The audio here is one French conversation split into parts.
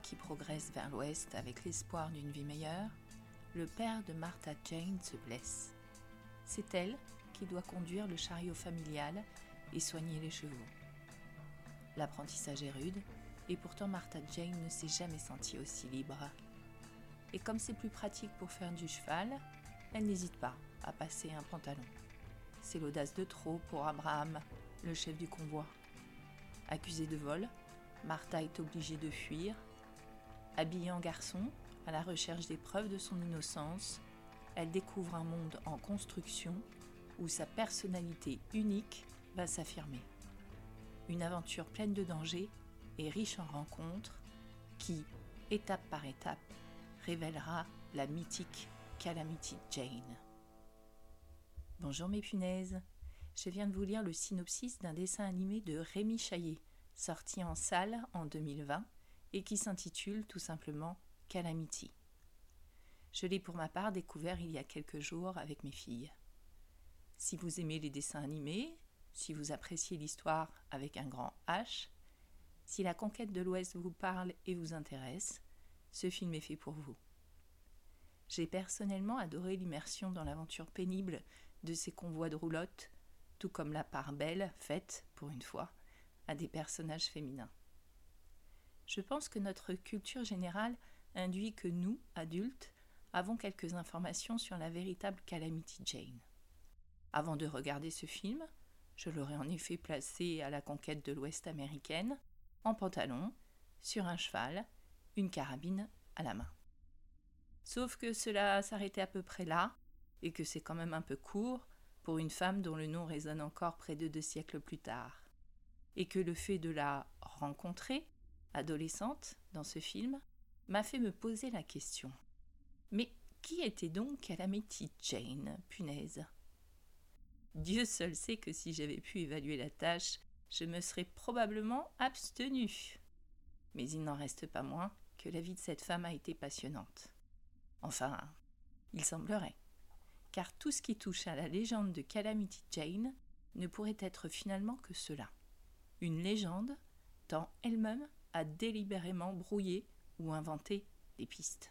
Qui progresse vers l'ouest avec l'espoir d'une vie meilleure, le père de Martha Jane se blesse. C'est elle qui doit conduire le chariot familial et soigner les chevaux. L'apprentissage est rude, et pourtant Martha Jane ne s'est jamais sentie aussi libre. Et comme c'est plus pratique pour faire du cheval, elle n'hésite pas à passer un pantalon. C'est l'audace de trop pour Abraham, le chef du convoi. Accusée de vol, Martha est obligée de fuir. Habillée en garçon, à la recherche des preuves de son innocence, elle découvre un monde en construction où sa personnalité unique va s'affirmer. Une aventure pleine de dangers et riche en rencontres qui, étape par étape, révélera la mythique Calamity Jane. Bonjour mes punaises, je viens de vous lire le synopsis d'un dessin animé de Rémi Chaillet, sorti en salle en 2020 et qui s'intitule tout simplement Calamity. Je l'ai pour ma part découvert il y a quelques jours avec mes filles. Si vous aimez les dessins animés, si vous appréciez l'histoire avec un grand H, si la conquête de l'Ouest vous parle et vous intéresse, ce film est fait pour vous. J'ai personnellement adoré l'immersion dans l'aventure pénible de ces convois de roulottes, tout comme la part belle faite, pour une fois, à des personnages féminins. Je pense que notre culture générale induit que nous, adultes, avons quelques informations sur la véritable Calamity Jane. Avant de regarder ce film, je l'aurais en effet placé à la conquête de l'Ouest américaine, en pantalon, sur un cheval, une carabine à la main. Sauf que cela s'arrêtait à peu près là, et que c'est quand même un peu court pour une femme dont le nom résonne encore près de deux siècles plus tard, et que le fait de la rencontrer, adolescente, dans ce film, m'a fait me poser la question. Mais qui était donc Calamity Jane, punaise? Dieu seul sait que si j'avais pu évaluer la tâche, je me serais probablement abstenue. Mais il n'en reste pas moins que la vie de cette femme a été passionnante. Enfin, il semblerait. Car tout ce qui touche à la légende de Calamity Jane ne pourrait être finalement que cela. Une légende, tant elle-même a délibérément brouillé ou inventé des pistes.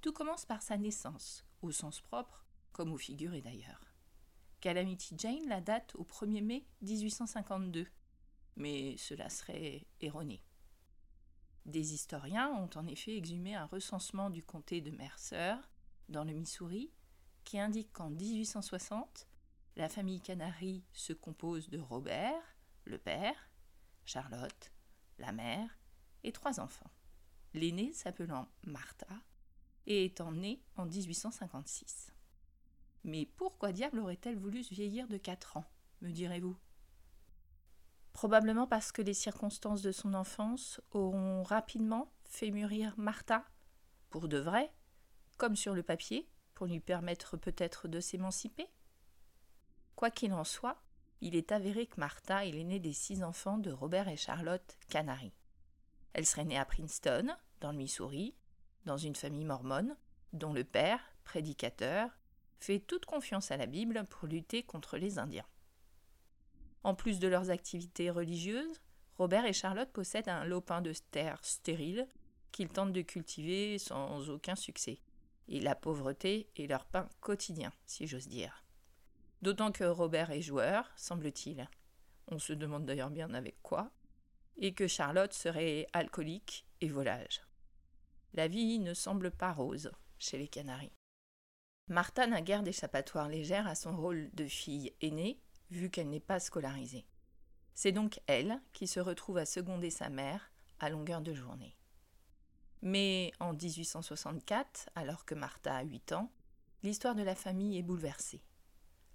Tout commence par sa naissance, au sens propre comme au figuré d'ailleurs. Calamity Jane la date au 1er mai 1852, mais cela serait erroné. Des historiens ont en effet exhumé un recensement du comté de Mercer, dans le Missouri, qui indique qu'en 1860, la famille Canary se compose de Robert, le père, Charlotte, la mère, et trois enfants. L'aîné s'appelant Martha et étant née en 1856. Mais pourquoi diable aurait-elle voulu se vieillir de quatre ans, me direz-vous? Probablement parce que les circonstances de son enfance auront rapidement fait mûrir Martha, pour de vrai, comme sur le papier, pour lui permettre peut-être de s'émanciper. Quoi qu'il en soit, il est avéré que Martha est l'aînée des six enfants de Robert et Charlotte Canary. Elle serait née à Princeton, dans le Missouri, dans une famille mormone, dont le père, prédicateur, fait toute confiance à la Bible pour lutter contre les Indiens. En plus de leurs activités religieuses, Robert et Charlotte possèdent un lopin de terre stérile qu'ils tentent de cultiver sans aucun succès. Et la pauvreté est leur pain quotidien, si j'ose dire. D'autant que Robert est joueur, semble-t-il. On se demande d'ailleurs bien avec quoi. Et que Charlotte serait alcoolique et volage. La vie ne semble pas rose chez les Canaries. Martha n'a guère d'échappatoire légère à son rôle de fille aînée vu qu'elle n'est pas scolarisée. C'est donc elle qui se retrouve à seconder sa mère à longueur de journée. Mais en 1864, alors que Martha a 8 ans, l'histoire de la famille est bouleversée.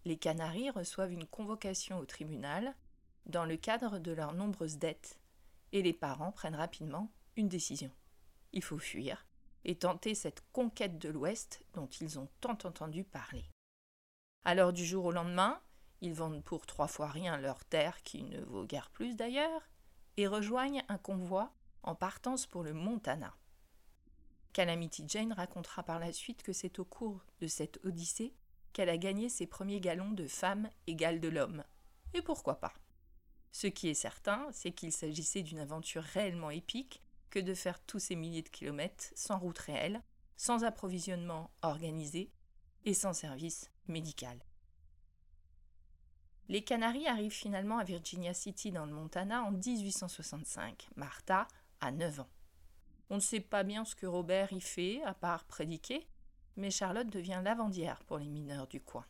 Les Canaries reçoivent une convocation au tribunal dans le cadre de leurs nombreuses dettes, et les parents prennent rapidement une décision. Il faut fuir et tenter cette conquête de l'Ouest dont ils ont tant entendu parler. Alors du jour au lendemain, ils vendent pour trois fois rien leur terre, qui ne vaut guère plus d'ailleurs, et rejoignent un convoi en partance pour le Montana. Calamity Jane racontera par la suite que c'est au cours de cette odyssée qu'elle a gagné ses premiers galons de femme égale de l'homme. Et pourquoi pas? Ce qui est certain, c'est qu'il s'agissait d'une aventure réellement épique que de faire tous ces milliers de kilomètres sans route réelle, sans approvisionnement organisé et sans service médical. Les Canaries arrivent finalement à Virginia City dans le Montana en 1865. Martha a 9 ans. On ne sait pas bien ce que Robert y fait, à part prédiquer, mais Charlotte devient lavandière pour les mineurs du coin.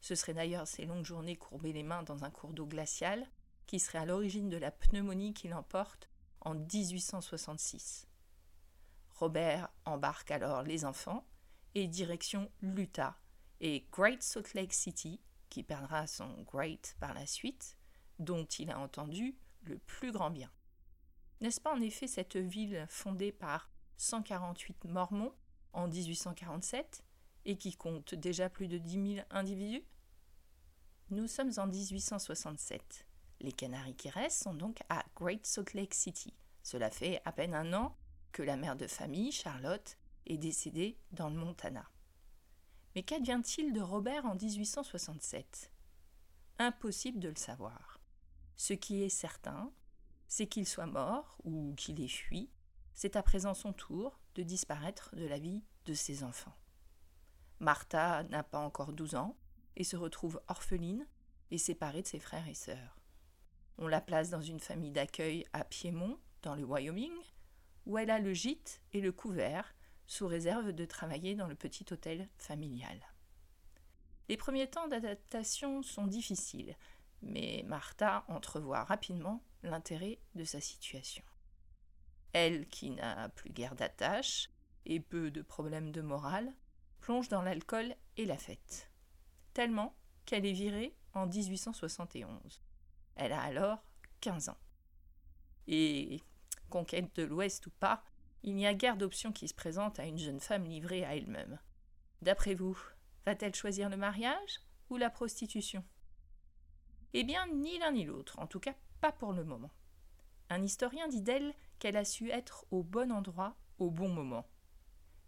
Ce serait d'ailleurs ces longues journées courbées les mains dans un cours d'eau glacial qui serait à l'origine de la pneumonie qui l'emporte en 1866. Robert embarque alors les enfants et direction l'Utah et Great Salt Lake City, qui perdra son Great par la suite, dont il a entendu le plus grand bien. N'est-ce pas en effet cette ville fondée par 148 Mormons en 1847 et qui compte déjà plus de 10 000 individus? Nous sommes en 1867. Les Canaries qui restent sont donc à Great Salt Lake City. Cela fait à peine un an que la mère de famille, Charlotte, est décédée dans le Montana. Mais qu'advient-il de Robert en 1867 Impossible de le savoir. Ce qui est certain, c'est qu'il soit mort ou qu'il ait fui. C'est à présent son tour disparaître de la vie de ses enfants. Martha n'a pas encore douze ans et se retrouve orpheline et séparée de ses frères et sœurs. On la place dans une famille d'accueil à Piémont, dans le Wyoming, où elle a le gîte et le couvert, sous réserve de travailler dans le petit hôtel familial. Les premiers temps d'adaptation sont difficiles, mais Martha entrevoit rapidement l'intérêt de sa situation. Elle, qui n'a plus guère d'attache et peu de problèmes de morale, plonge dans l'alcool et la fête. Tellement qu'elle est virée en 1871. Elle a alors 15 ans. Et, conquête de l'Ouest ou pas, il n'y a guère d'options qui se présentent à une jeune femme livrée à elle-même. D'après vous, va-t-elle choisir le mariage ou la prostitution? Eh bien, ni l'un ni l'autre, en tout cas pas pour le moment. Un historien dit d'elle qu'elle a su être au bon endroit au bon moment.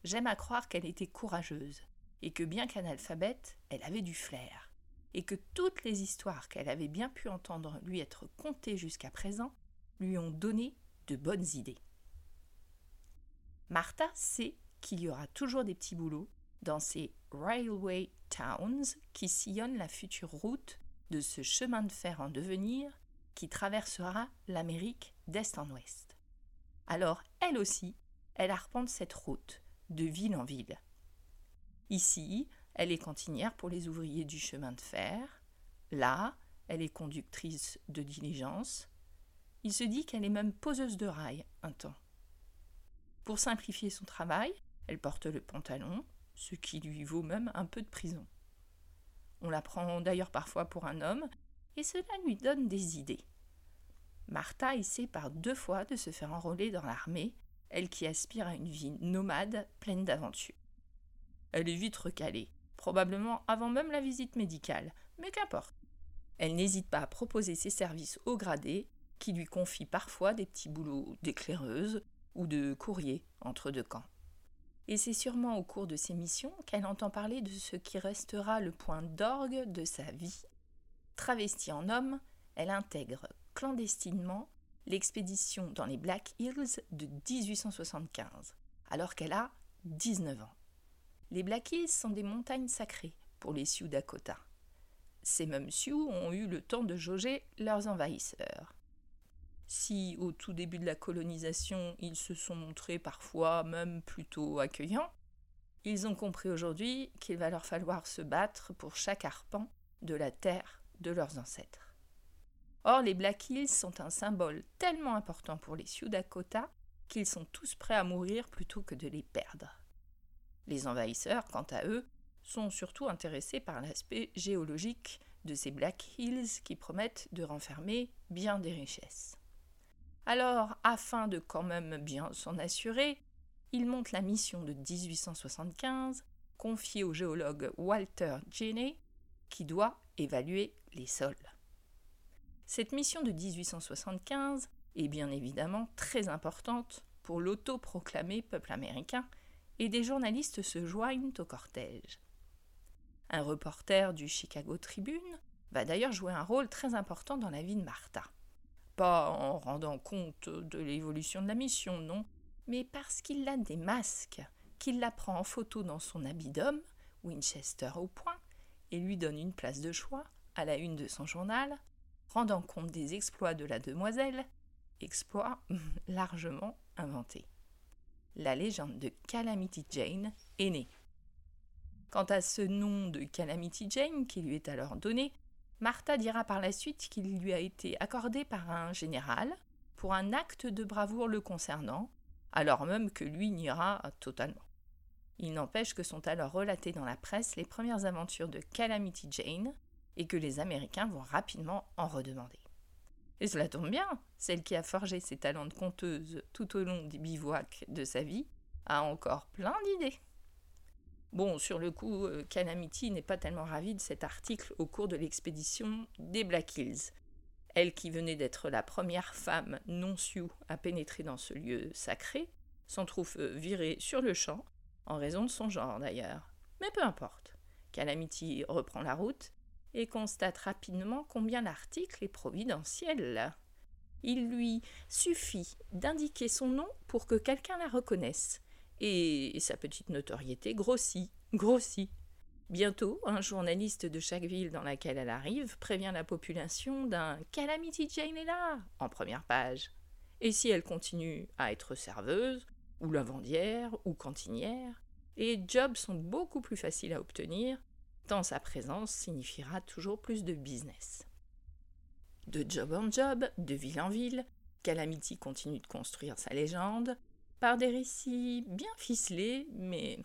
J'aime à croire qu'elle était courageuse, et que bien qu'analphabète, elle avait du flair, et que toutes les histoires qu'elle avait bien pu entendre lui être contées jusqu'à présent lui ont donné de bonnes idées. Martha sait qu'il y aura toujours des petits boulots dans ces railway towns qui sillonnent la future route de ce chemin de fer en devenir qui traversera l'Amérique d'est en ouest. Alors, elle aussi, elle arpente cette route de ville en ville. Ici, elle est cantinière pour les ouvriers du chemin de fer. Là, elle est conductrice de diligence. Il se dit qu'elle est même poseuse de rails un temps. Pour simplifier son travail, elle porte le pantalon, ce qui lui vaut même un peu de prison. On la prend d'ailleurs parfois pour un homme, et cela lui donne des idées. Martha essaie par deux fois de se faire enrôler dans l'armée, elle qui aspire à une vie nomade pleine d'aventures. Elle est vite recalée, probablement avant même la visite médicale, mais qu'importe. Elle n'hésite pas à proposer ses services au gradé, qui lui confie parfois des petits boulots d'éclaireuse ou de courrier entre deux camps. Et c'est sûrement au cours de ces missions qu'elle entend parler de ce qui restera le point d'orgue de sa vie. Travestie en homme, elle intègre clandestinement l'expédition dans les Black Hills de 1875, alors qu'elle a 19 ans. Les Black Hills sont des montagnes sacrées pour les Sioux Dakota. Ces mêmes Sioux ont eu le temps de jauger leurs envahisseurs. Si au tout début de la colonisation, ils se sont montrés parfois même plutôt accueillants, ils ont compris aujourd'hui qu'il va leur falloir se battre pour chaque arpent de la terre de leurs ancêtres. Or, les Black Hills sont un symbole tellement important pour les Sioux Dakota qu'ils sont tous prêts à mourir plutôt que de les perdre. Les envahisseurs, quant à eux, sont surtout intéressés par l'aspect géologique de ces Black Hills qui promettent de renfermer bien des richesses. Alors, afin de quand même bien s'en assurer, il monte la mission de 1875, confiée au géologue Walter Jenney, qui doit évaluer les sols. Cette mission de 1875 est bien évidemment très importante pour l'autoproclamé peuple américain, et des journalistes se joignent au cortège. Un reporter du Chicago Tribune va d'ailleurs jouer un rôle très important dans la vie de Martha. Pas en rendant compte de l'évolution de la mission, non, mais parce qu'il a des masques, qu'il la prend en photo dans son habit d'homme, Winchester au point, et lui donne une place de choix à la une de son journal, rendant compte des exploits de la demoiselle, exploits largement inventés. La légende de Calamity Jane est née. Quant à ce nom de Calamity Jane qui lui est alors donné, Martha dira par la suite qu'il lui a été accordé par un général pour un acte de bravoure le concernant, alors même que lui niera totalement. Il n'empêche que sont alors relatées dans la presse les premières aventures de Calamity Jane et que les Américains vont rapidement en redemander. Et cela tombe bien, celle qui a forgé ses talents de conteuse tout au long des bivouacs de sa vie a encore plein d'idées. Bon, sur le coup, euh, Calamity n'est pas tellement ravie de cet article au cours de l'expédition des Black Hills. Elle qui venait d'être la première femme non sioux à pénétrer dans ce lieu sacré, s'en trouve euh, virée sur le champ, en raison de son genre d'ailleurs. Mais peu importe. Calamity reprend la route et constate rapidement combien l'article est providentiel. Il lui suffit d'indiquer son nom pour que quelqu'un la reconnaisse, et sa petite notoriété grossit, grossit. Bientôt, un journaliste de chaque ville dans laquelle elle arrive prévient la population d'un Calamity Jane est là, en première page. Et si elle continue à être serveuse, ou lavandière, ou cantinière, les jobs sont beaucoup plus faciles à obtenir, sa présence signifiera toujours plus de business. De job en job, de ville en ville, Calamity continue de construire sa légende, par des récits bien ficelés, mais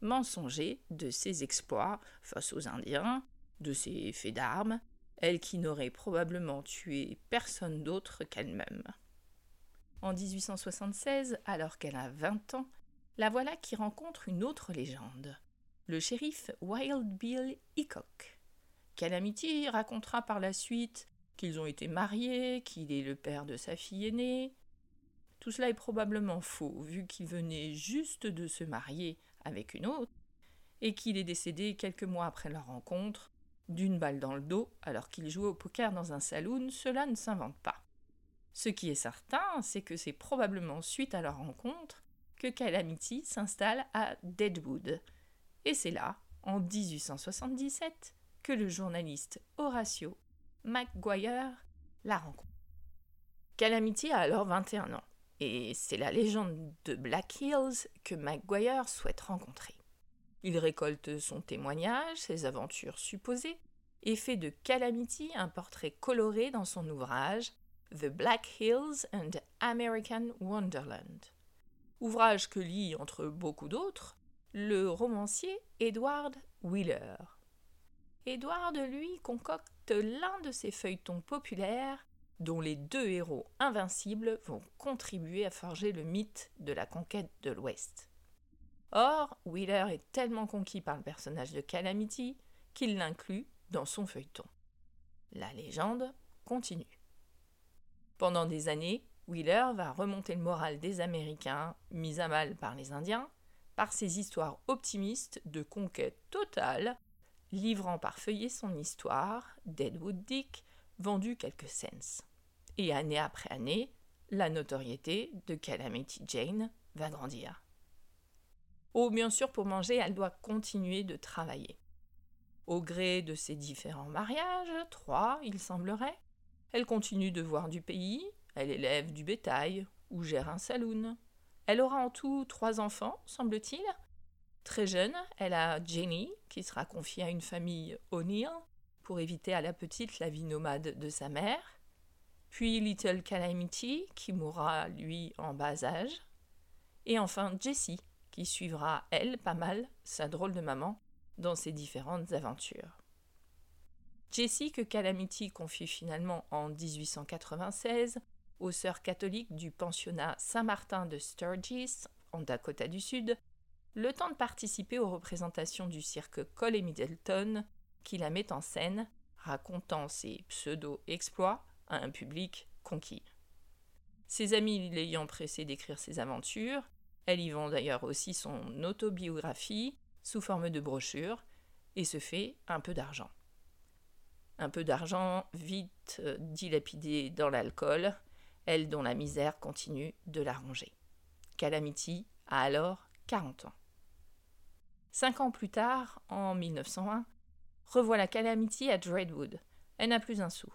mensongers de ses exploits face aux Indiens, de ses faits d'armes, elle qui n'aurait probablement tué personne d'autre qu'elle-même. En 1876, alors qu'elle a 20 ans, la voilà qui rencontre une autre légende, le shérif Wild Bill Hickok. Calamity racontera par la suite qu'ils ont été mariés, qu'il est le père de sa fille aînée, tout cela est probablement faux, vu qu'il venait juste de se marier avec une autre, et qu'il est décédé quelques mois après leur rencontre, d'une balle dans le dos, alors qu'il jouait au poker dans un saloon, cela ne s'invente pas. Ce qui est certain, c'est que c'est probablement suite à leur rencontre que Calamity s'installe à Deadwood. Et c'est là, en 1877, que le journaliste Horatio McGuire la rencontre. Calamity a alors 21 ans? Et c'est la légende de Black Hills que McGuire souhaite rencontrer. Il récolte son témoignage, ses aventures supposées, et fait de Calamity un portrait coloré dans son ouvrage The Black Hills and American Wonderland. Ouvrage que lit, entre beaucoup d'autres, le romancier Edward Wheeler. Edward, lui, concocte l'un de ses feuilletons populaires dont les deux héros invincibles vont contribuer à forger le mythe de la conquête de l'Ouest. Or, Wheeler est tellement conquis par le personnage de Calamity qu'il l'inclut dans son feuilleton. La légende continue. Pendant des années, Wheeler va remonter le moral des Américains, mis à mal par les Indiens, par ses histoires optimistes de conquête totale, livrant par feuillet son histoire, Deadwood Dick, vendu quelques cents. Et année après année, la notoriété de Calamity Jane va grandir. Oh, bien sûr, pour manger, elle doit continuer de travailler. Au gré de ses différents mariages, trois, il semblerait, elle continue de voir du pays, elle élève du bétail ou gère un saloon. Elle aura en tout trois enfants, semble-t-il. Très jeune, elle a Jenny, qui sera confiée à une famille O'Neill pour éviter à la petite la vie nomade de sa mère puis Little Calamity, qui mourra, lui, en bas âge, et enfin Jessie, qui suivra, elle, pas mal, sa drôle de maman, dans ses différentes aventures. Jessie, que Calamity confie finalement en 1896 aux sœurs catholiques du pensionnat Saint-Martin de Sturgis, en Dakota du Sud, le temps de participer aux représentations du cirque Cole et Middleton, qui la met en scène, racontant ses pseudo-exploits, à un public conquis. Ses amis l'ayant pressé d'écrire ses aventures, elle y vend d'ailleurs aussi son autobiographie sous forme de brochure et se fait un peu d'argent. Un peu d'argent vite euh, dilapidé dans l'alcool, elle dont la misère continue de la ronger. Calamity a alors 40 ans. Cinq ans plus tard, en 1901, revoilà Calamity à Dreadwood. Elle n'a plus un sou.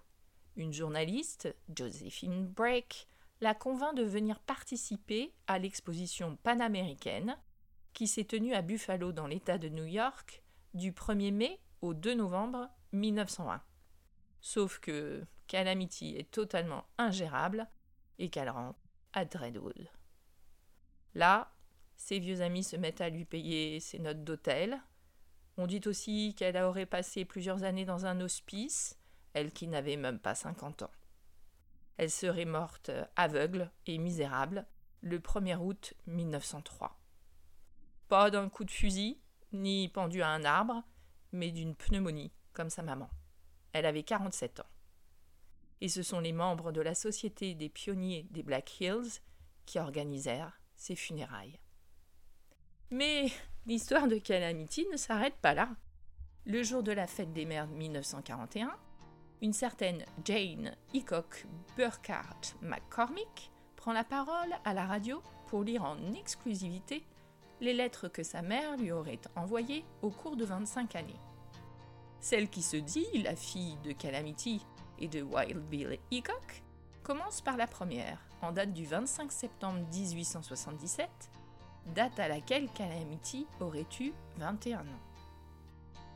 Une journaliste, Josephine Brake, la convainc de venir participer à l'exposition panaméricaine qui s'est tenue à Buffalo dans l'État de New York du 1er mai au 2 novembre 1901. Sauf que Calamity est totalement ingérable et qu'elle rentre à Dreadwood. Là, ses vieux amis se mettent à lui payer ses notes d'hôtel. On dit aussi qu'elle aurait passé plusieurs années dans un hospice, elle qui n'avait même pas 50 ans. Elle serait morte aveugle et misérable le 1er août 1903. Pas d'un coup de fusil, ni pendue à un arbre, mais d'une pneumonie, comme sa maman. Elle avait 47 ans. Et ce sont les membres de la Société des pionniers des Black Hills qui organisèrent ses funérailles. Mais l'histoire de Calamity ne s'arrête pas là. Le jour de la fête des mères 1941, une certaine Jane Hickok Burkhardt McCormick prend la parole à la radio pour lire en exclusivité les lettres que sa mère lui aurait envoyées au cours de 25 années. Celle qui se dit la fille de Calamity et de Wild Bill Hickok commence par la première, en date du 25 septembre 1877, date à laquelle Calamity aurait eu 21 ans.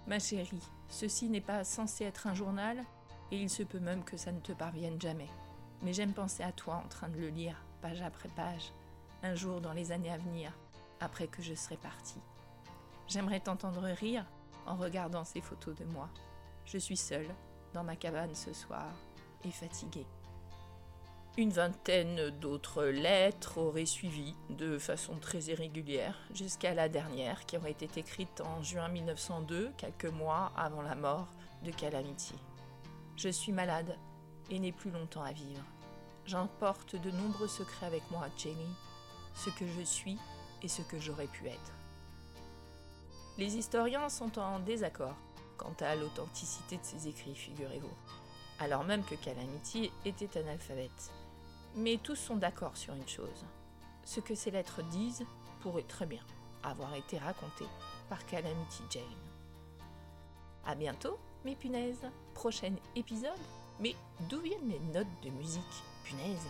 Ma chérie, ceci n'est pas censé être un journal, et il se peut même que ça ne te parvienne jamais. Mais j'aime penser à toi en train de le lire, page après page, un jour dans les années à venir, après que je serai partie. J'aimerais t'entendre rire en regardant ces photos de moi. Je suis seule, dans ma cabane ce soir, et fatiguée. Une vingtaine d'autres lettres auraient suivi de façon très irrégulière jusqu'à la dernière qui aurait été écrite en juin 1902, quelques mois avant la mort de Calamity. Je suis malade et n'ai plus longtemps à vivre. J'emporte de nombreux secrets avec moi, Jenny, ce que je suis et ce que j'aurais pu être. Les historiens sont en désaccord quant à l'authenticité de ces écrits, figurez-vous, alors même que Calamity était analphabète. Mais tous sont d'accord sur une chose. Ce que ces lettres disent pourrait très bien avoir été raconté par Calamity Jane. A bientôt, mes punaises. Prochain épisode. Mais d'où viennent les notes de musique, punaise